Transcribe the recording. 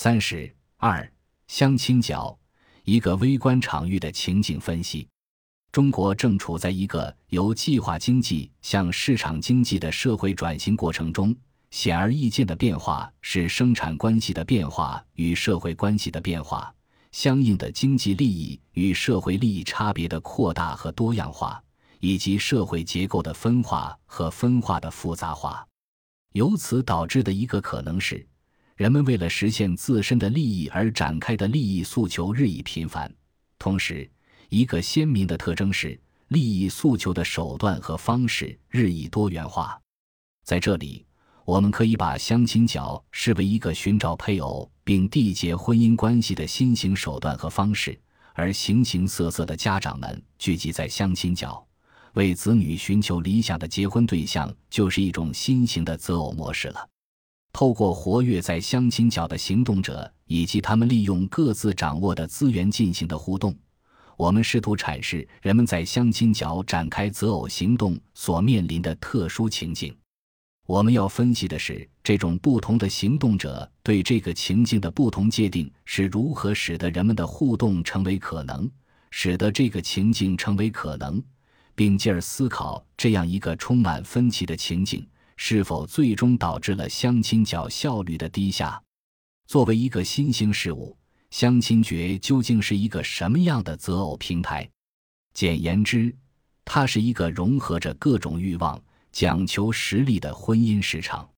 三十二，相亲角，一个微观场域的情景分析。中国正处在一个由计划经济向市场经济的社会转型过程中。显而易见的变化是生产关系的变化与社会关系的变化，相应的经济利益与社会利益差别的扩大和多样化，以及社会结构的分化和分化的复杂化。由此导致的一个可能是，人们为了实现自身的利益而展开的利益诉求日益频繁。同时，一个鲜明的特征是，利益诉求的手段和方式日益多元化。在这里。我们可以把相亲角视为一个寻找配偶并缔结婚姻关系的新型手段和方式，而形形色色的家长们聚集在相亲角，为子女寻求理想的结婚对象，就是一种新型的择偶模式了。透过活跃在相亲角的行动者以及他们利用各自掌握的资源进行的互动，我们试图阐释人们在相亲角展开择偶行动所面临的特殊情境。我们要分析的是，这种不同的行动者对这个情境的不同界定是如何使得人们的互动成为可能，使得这个情境成为可能，并进而思考这样一个充满分歧的情境是否最终导致了相亲角效率的低下。作为一个新兴事物，相亲角究竟是一个什么样的择偶平台？简言之，它是一个融合着各种欲望。讲求实力的婚姻市场。